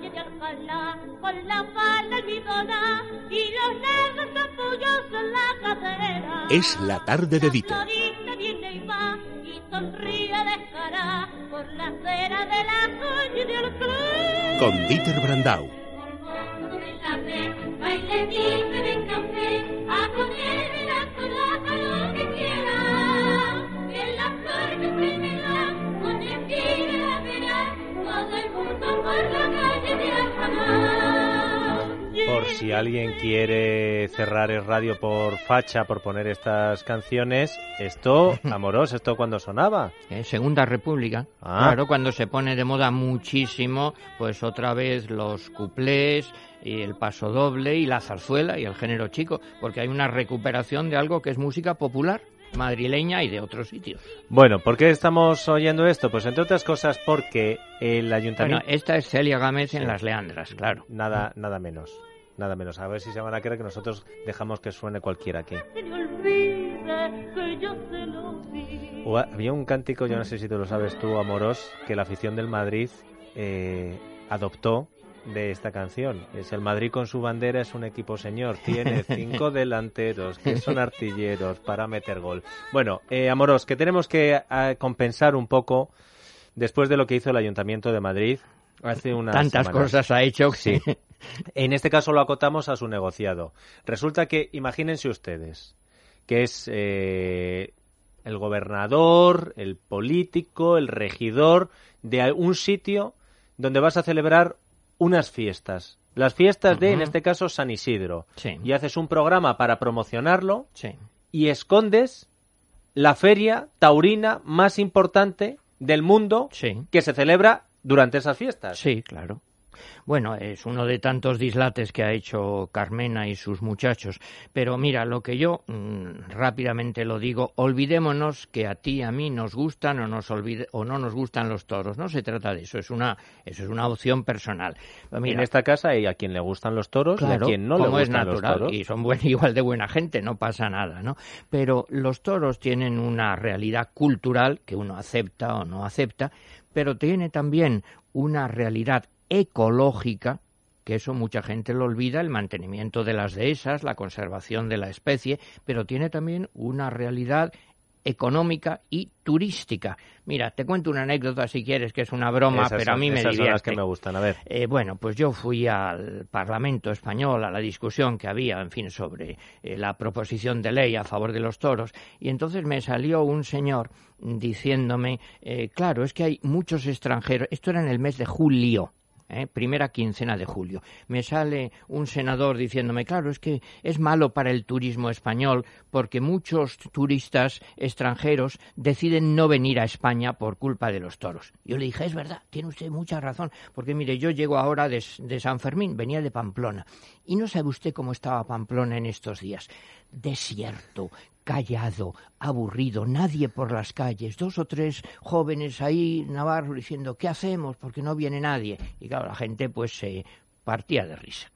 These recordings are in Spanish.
calle de Alcalá, con la falda almidona y los negros capullos en la cadera. Es la tarde de Dieter. La florista viene y va y sonríe descarada por la acera de la calle de Alcalá. Con Dieter Brandau. Por la. Por si alguien quiere cerrar el radio por facha, por poner estas canciones, esto, amoros, esto cuando sonaba. Eh, Segunda República. Ah. Claro, cuando se pone de moda muchísimo, pues otra vez los cuplés y el paso doble y la zarzuela y el género chico, porque hay una recuperación de algo que es música popular madrileña y de otros sitios. Bueno, ¿por qué estamos oyendo esto? Pues entre otras cosas porque el Bueno, ayuntamiento... esta es Celia Gámez en Sí. Las Leandras, claro. Nada, nada menos. Nada menos. A ver si se van a creer que nosotros dejamos que suene cualquiera aquí. Se le olvide que yo se lo di. O ha- había un cántico, yo no sé si tú lo sabes tú, Amoros, que la afición del Madrid eh, adoptó de esta canción. Es el Madrid con su bandera es un equipo señor. Tiene cinco delanteros que son artilleros para meter gol. Bueno, eh, Amoros, que tenemos que eh, compensar un poco después de lo que hizo el Ayuntamiento de Madrid hace unas Tantas semanas. cosas ha hecho Sí. En este caso lo acotamos a su negociado. Resulta que, imagínense ustedes, que es eh, el gobernador, el político, el regidor de un sitio donde vas a celebrar unas fiestas. Las fiestas de, en este caso, San Isidro. Sí. Y haces un programa para promocionarlo Sí. y escondes la feria taurina más importante del mundo Sí. que se celebra durante esas fiestas. Sí, claro. Bueno, es uno de tantos dislates que ha hecho Carmena y sus muchachos. Pero mira, lo que yo mm, rápidamente lo digo, olvidémonos que a ti, a mí nos gustan o, nos olvide, o no nos gustan los toros. No se trata de eso, es una, eso es una opción personal. Pero mira, en esta casa hay a quien le gustan los toros y a quien no le como es gustan los natural toros. y son buen- igual de buena gente, no pasa nada, ¿no? Pero los toros tienen una realidad cultural que uno acepta o no acepta, pero tiene también una realidad ecológica que eso mucha gente lo olvida, el mantenimiento de las dehesas, la conservación de la especie, pero tiene también una realidad económica y turística. Mira, te cuento una anécdota si quieres, que es una broma, Esas pero a mí me esas son las que me gustan. A ver, Eh, bueno, pues yo fui al Parlamento español, a la discusión que había, en fin, sobre eh, la proposición de ley a favor de los toros, y entonces me salió un señor diciéndome, eh, claro, es que hay muchos extranjeros, esto era en el mes de julio, ¿eh? primera quincena de julio. Me sale un senador diciéndome, claro, es que es malo para el turismo español porque muchos turistas extranjeros deciden no venir a España por culpa de los toros. Yo le dije, es verdad, tiene usted mucha razón, porque mire, yo llego ahora de, de San Fermín, venía de Pamplona, y no sabe usted cómo estaba Pamplona en estos días. Desierto, callado, aburrido, nadie por las calles, dos o tres jóvenes ahí, Navarro, diciendo, ¿qué hacemos? Porque no viene nadie. Y claro, la gente pues se partía de risa.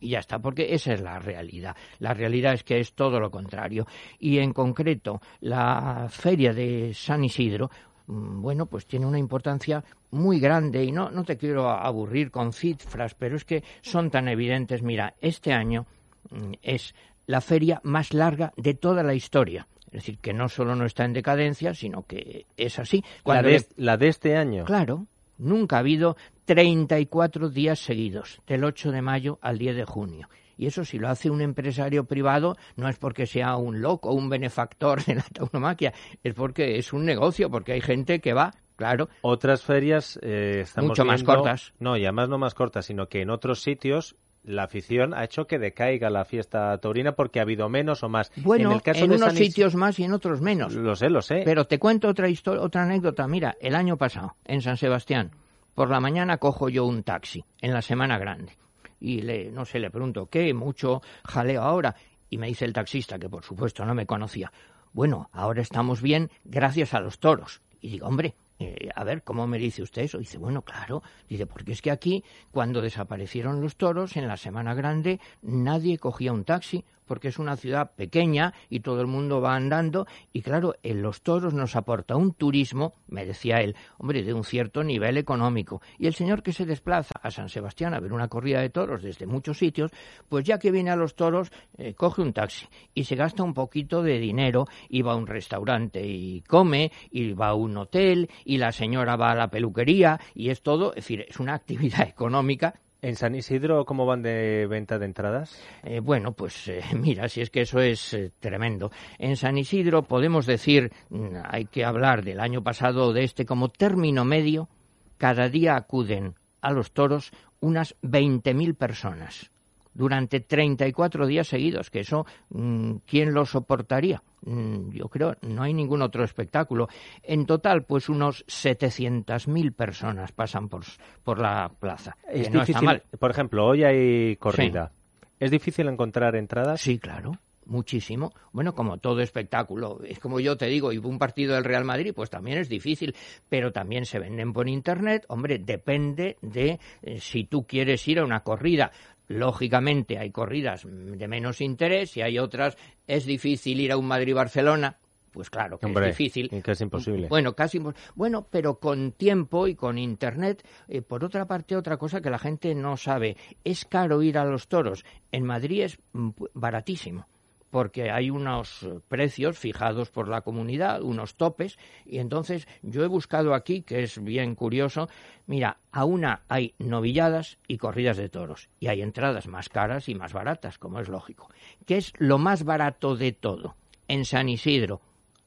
Y ya está, porque esa es la realidad. La realidad es que es todo lo contrario. Y en concreto, la feria de San Isidro, mm, bueno, pues tiene una importancia muy grande y no, no te quiero aburrir con cifras, pero es que son tan evidentes. Mira, este año mm, es la feria más larga de toda la historia. Es decir, que no solo no está en decadencia, sino que es así. la de, le- la de este año. Claro, nunca ha habido 34 días seguidos, del 8 de mayo al 10 de junio. Y eso si lo hace un empresario privado no es porque sea un loco, un benefactor de la tauromaquia, es porque es un negocio, porque hay gente que va, claro, Otras ferias eh, estamos Mucho más viendo- cortas. No, y además no más cortas, sino que en otros sitios la afición ha hecho que decaiga la fiesta taurina porque ha habido menos o más. bueno, en en, el caso de unos San Is- sitios más y en otros menos. Lo sé, lo sé. Pero te cuento otra historia, otra anécdota. Mira, el año pasado, en San Sebastián, por la mañana cojo yo un taxi, en la Semana Grande. Y le, no sé, le pregunto, ¿qué? Mucho jaleo ahora. Y me dice el taxista, que por supuesto no me conocía, bueno, ahora estamos bien gracias a los toros. Y digo, hombre, eh, a ver, ¿cómo me dice usted eso? Dice, bueno, claro. Dice, porque es que aquí, cuando desaparecieron los toros, en la Semana Grande, nadie cogía un taxi, porque es una ciudad pequeña y todo el mundo va andando. Y claro, en los toros nos aporta un turismo, me decía él, hombre, de un cierto nivel económico. Y el señor que se desplaza a San Sebastián a ver una corrida de toros desde muchos sitios, pues ya que viene a los toros, eh, coge un taxi y se gasta un poquito de dinero y va a un restaurante y come, y va a un hotel y la señora va a la peluquería y es todo, es decir, es una actividad económica ¿En San Isidro cómo van de venta de entradas? Eh, bueno, pues eh, mira, si es que eso es eh, tremendo. En San Isidro podemos decir, mm, hay que hablar del año pasado de este como término medio, cada día acuden a los toros unas 20.000 personas durante 34 días seguidos, que eso, mm, ¿quién lo soportaría? Mm, yo creo, no hay ningún otro espectáculo. En total, pues unos 700.000 personas pasan por, por la plaza. Es no difícil, está mal. por ejemplo, hoy hay corrida. ¿Es difícil encontrar entradas? Sí, claro. Muchísimo. Bueno, como todo espectáculo, es como yo te digo, y un partido del Real Madrid, pues también es difícil, pero también se venden por internet. Hombre, depende de eh, si tú quieres ir a una corrida. Lógicamente hay corridas de menos interés y hay otras, es difícil ir a un Madrid-Barcelona, pues claro que Hombre, es difícil. que es imposible. Bueno, casi Bueno, pero con tiempo y con internet. eh, por otra parte, otra cosa que la gente no sabe, es caro ir a los toros. En Madrid es mm, baratísimo porque hay unos precios fijados por la comunidad, unos topes, y entonces yo he buscado aquí, que es bien curioso, mira, a una hay novilladas y corridas de toros, y hay entradas más caras y más baratas, como es lógico. ¿Qué es lo más barato de todo? En San Isidro,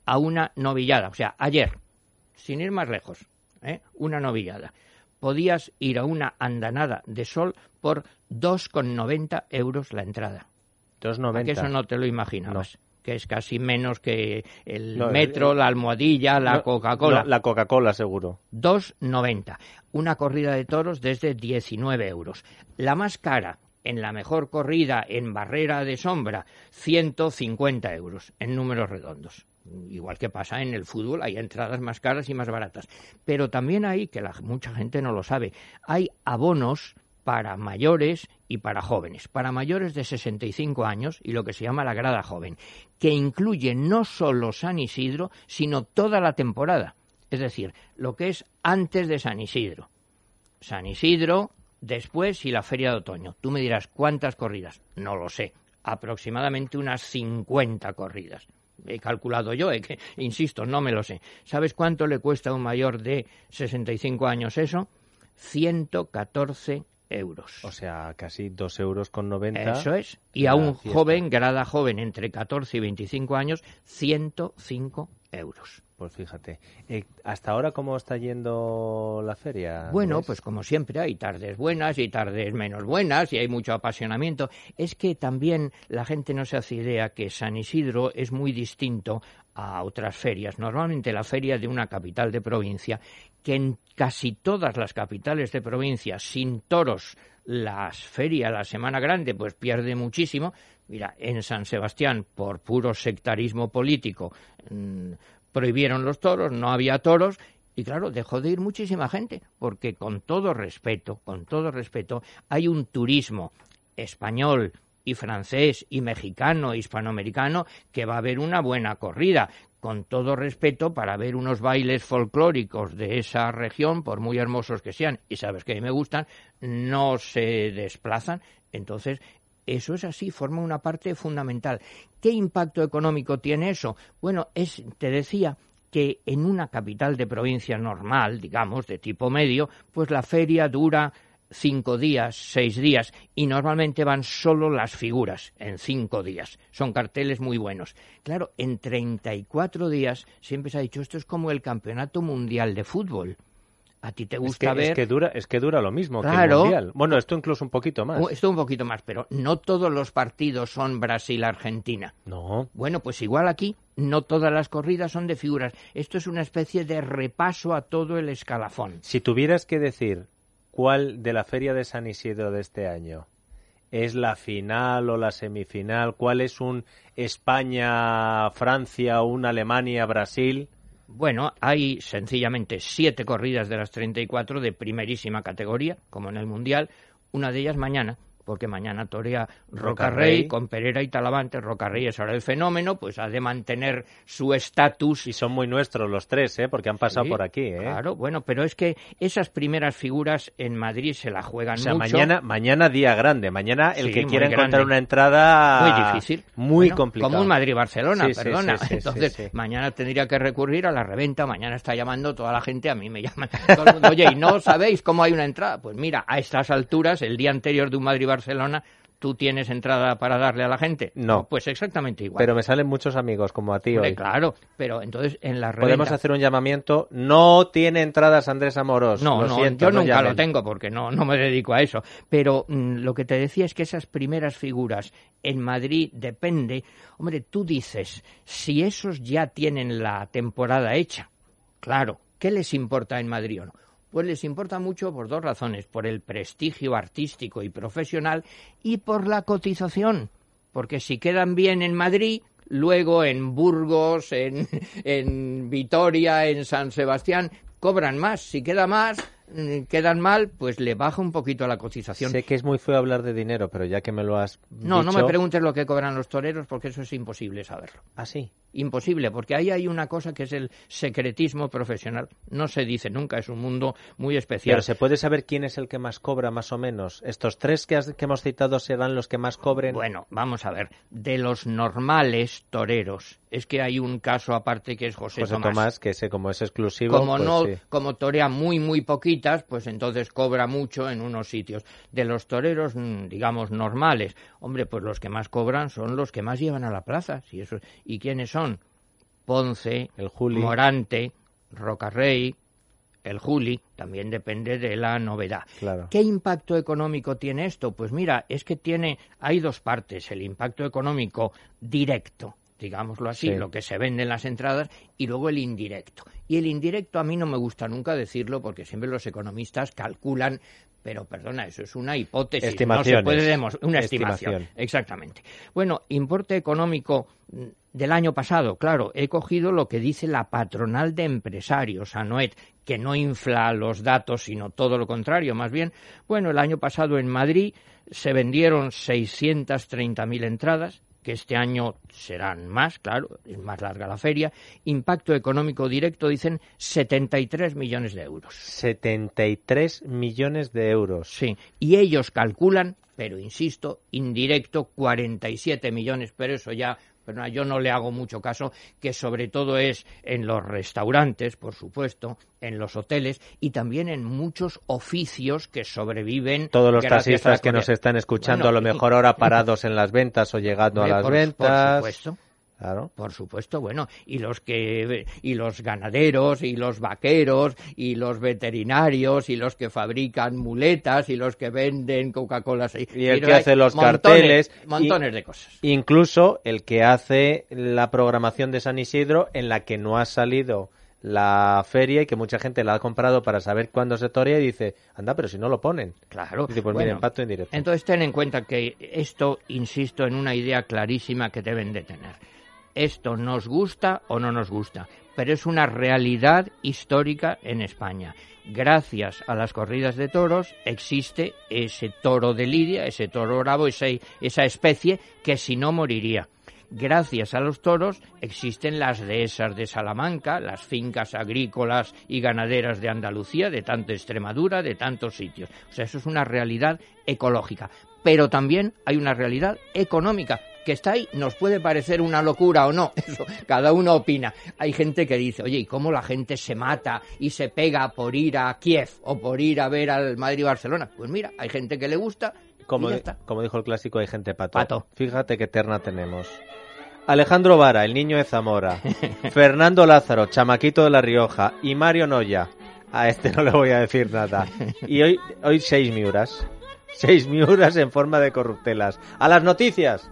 a una novillada, o sea, ayer, sin ir más lejos, ¿eh? una novillada. Podías ir a una andanada de sol por 2,90 euros la entrada. ¿A 2,90. que eso no te lo imaginabas? Que es casi menos que el No, metro, eh, la almohadilla, la No, Coca-Cola. no, la Coca-Cola, seguro. 2,90. Una corrida de toros desde 19 euros. La más cara, en la mejor corrida en barrera de sombra, 150 euros, en números redondos. Igual que pasa en el fútbol, hay entradas más caras y más baratas. Pero también hay, que la, mucha gente no lo sabe, hay abonos para mayores y para jóvenes. Para mayores de 65 años y lo que se llama la grada joven, que incluye no solo San Isidro, sino toda la temporada. Es decir, lo que es antes de San Isidro. San Isidro, después y la feria de otoño. Tú me dirás, ¿cuántas corridas? No lo sé. Aproximadamente unas 50 corridas. He calculado yo, eh, que, insisto, no me lo sé. ¿Sabes cuánto le cuesta a un mayor de 65 años eso? 114 euros. O sea, casi 2 euros con 90. Eso es. Y a un fiesta. joven, grada joven, entre 14 y 25 años, 105 euros. Pues fíjate. Eh, ¿Hasta ahora cómo está yendo la feria? Bueno, pues como siempre hay tardes buenas y tardes menos buenas y hay mucho apasionamiento. Es que también la gente no se hace idea que San Isidro es muy distinto a otras ferias. Normalmente la feria de una capital de provincia, que en casi todas las capitales de provincia, sin toros, las ferias, la Semana Grande, pues pierde muchísimo. Mira, en San Sebastián, por puro sectarismo político, mm, prohibieron los toros, no había toros, y claro, dejó de ir muchísima gente, porque con todo respeto, con todo respeto, hay un turismo español y francés y mexicano, hispanoamericano, que va a haber una buena corrida. Con todo respeto, para ver unos bailes folclóricos de esa región, por muy hermosos que sean, y sabes que a mí me gustan, no se desplazan. Entonces, eso es así, forma una parte fundamental. ¿Qué impacto económico tiene eso? Bueno, es, te decía, que en una capital de provincia normal, digamos, de tipo medio, pues la feria dura cinco días, seis días, y normalmente van solo las figuras en cinco días. Son carteles muy buenos. Claro, en 34 días siempre se ha dicho esto es como el campeonato mundial de fútbol. A ti te Es gusta que, ver es que dura, es que dura lo mismo que el Mundial. Bueno, esto incluso un poquito más. Oh, esto un poquito más, pero no todos los partidos son Brasil-Argentina. No. Bueno, pues igual aquí no todas las corridas son de figuras. Esto es una especie de repaso a todo el escalafón. Si tuvieras que decir cuál de la Feria de San Isidro de este año es la final o la semifinal, cuál es un España-Francia o un Alemania-Brasil, Bueno, hay sencillamente siete corridas de las 34 de primerísima categoría, como en el Mundial, una de ellas mañana, porque mañana torea Rocarrey con Pereira y Talavante. Rocarrey es ahora el fenómeno, pues ha de mantener su estatus. Y son muy nuestros los tres, ¿eh? porque han pasado Sí, por aquí. ¿eh? Claro, bueno, pero es que esas primeras figuras en Madrid se la juegan O sea, mucho. mañana, mañana día grande. Mañana el Sí, que quiera encontrar una entrada Muy difícil. muy Bueno, complicado. Como un Madrid-Barcelona, Sí, perdona. Entonces, mañana tendría que recurrir a la reventa. Mañana está llamando toda la gente, a mí me llaman todo el mundo. Oye, ¿y no sabéis cómo hay una entrada? Pues mira, a estas alturas, el día anterior de un Madrid-Barcelona, ¿tú tienes entrada para darle a la gente? No. Pues exactamente igual. Pero me salen muchos amigos como a ti Hombre, hoy. claro, pero entonces en la reventa... Podemos hacer un llamamiento. No tiene entradas Andrés Amorós. No, Lo no, siento, yo no nunca lo tengo porque no, no me dedico a eso. Pero mm, lo que te decía es que esas primeras figuras en Madrid depende. Hombre, tú dices, si esos ya tienen la temporada hecha, claro, ¿qué les importa en Madrid o no? Pues les importa mucho por dos razones, por el prestigio artístico y profesional y por la cotización. Porque si quedan bien en Madrid, luego en Burgos, en, en Vitoria, en San Sebastián, cobran más. Si queda más, quedan mal, pues le baja un poquito la cotización. Sé que es muy feo hablar de dinero, pero ya que me lo has No, no me dicho- preguntes lo que cobran los toreros porque eso es imposible saberlo. Ah, sí. Imposible, porque ahí hay una cosa que es el secretismo profesional. No se dice nunca, es un mundo muy especial. Pero se puede saber quién es el que más cobra, más o menos. Estos tres que, has- que hemos citado serán los que más cobren. Bueno, vamos a ver. De los normales toreros, es que hay un caso aparte que es José, José Tomás. que ese como es exclusivo. Como pues no, sí. como torea muy muy pues entonces cobra mucho en unos sitios. De los toreros, mm, digamos normales, hombre, pues los que más cobran son los que más llevan a la plaza. Si eso, ¿Y quiénes son? Ponce, El Juli. Morante, Rocarrey, el Juli, también depende de la novedad. Claro. ¿Qué impacto económico tiene esto? Pues mira, es que tiene, hay dos partes, el impacto económico directo, digámoslo así, Sí. lo que se vende en las entradas, y luego el indirecto. Y el indirecto a mí no me gusta nunca decirlo porque siempre los economistas calculan, pero perdona, eso es una hipótesis, no se puede demos- una estimación. Estimación. Exactamente. Bueno, importe económico mm, del año pasado, claro, he cogido lo que dice la patronal de empresarios, ANOET, que no infla los datos, sino todo lo contrario, más bien. Bueno, el año pasado en Madrid se vendieron 630.000 entradas, que este año serán más, claro, es más larga la feria. Impacto económico directo, dicen, 73 millones de euros. 73 millones de euros. Sí, y ellos calculan, pero insisto, indirecto 47 millones, pero eso ya, pero yo no le hago mucho caso, que sobre todo es en los restaurantes, por supuesto, en los hoteles y también en muchos oficios que sobreviven. Todos los taxistas que nos están escuchando, Bueno, a lo mejor ahora parados en las ventas o llegando a las ventas. Por supuesto. Claro. Por supuesto, bueno, y los que y los ganaderos y los vaqueros y los veterinarios y los que fabrican muletas y los que venden Coca-Cola Y el que hace los carteles, y- montones de cosas. Incluso el que hace la programación de San Isidro en la que no ha salido la feria y que mucha gente la ha comprado para saber cuándo se torea y dice, anda, pero si no lo ponen. Claro. Dice, pues Bueno. Entonces ten en cuenta que esto, insisto, en una idea clarísima que deben de tener. Esto nos gusta o no nos gusta, pero es una realidad histórica en España. Gracias a las corridas de toros existe ese toro de Lidia, ese toro bravo, ese- esa especie que si no moriría. Gracias a los toros existen las dehesas de Salamanca, las fincas agrícolas y ganaderas de Andalucía, de tanto Extremadura, de tantos sitios. O sea, eso es una realidad ecológica. Pero también hay una realidad económica que está ahí. Nos puede parecer una locura o no, eso cada uno opina. Hay gente que dice, oye, ¿y cómo la gente se mata y se pega por ir a Kiev o por ir a ver al Madrid-Barcelona? Pues mira, hay gente que le gusta Como, y ya di- está. como dijo el clásico, hay gente pato. Pato. Fíjate qué terna tenemos. Alejandro Vara, el niño de Zamora. Fernando Lázaro, chamaquito de La Rioja. Y Mario Noya. A este no le voy a decir nada. Y hoy, hoy seis miuras. Seis miuras en forma de corruptelas. ¡A las noticias!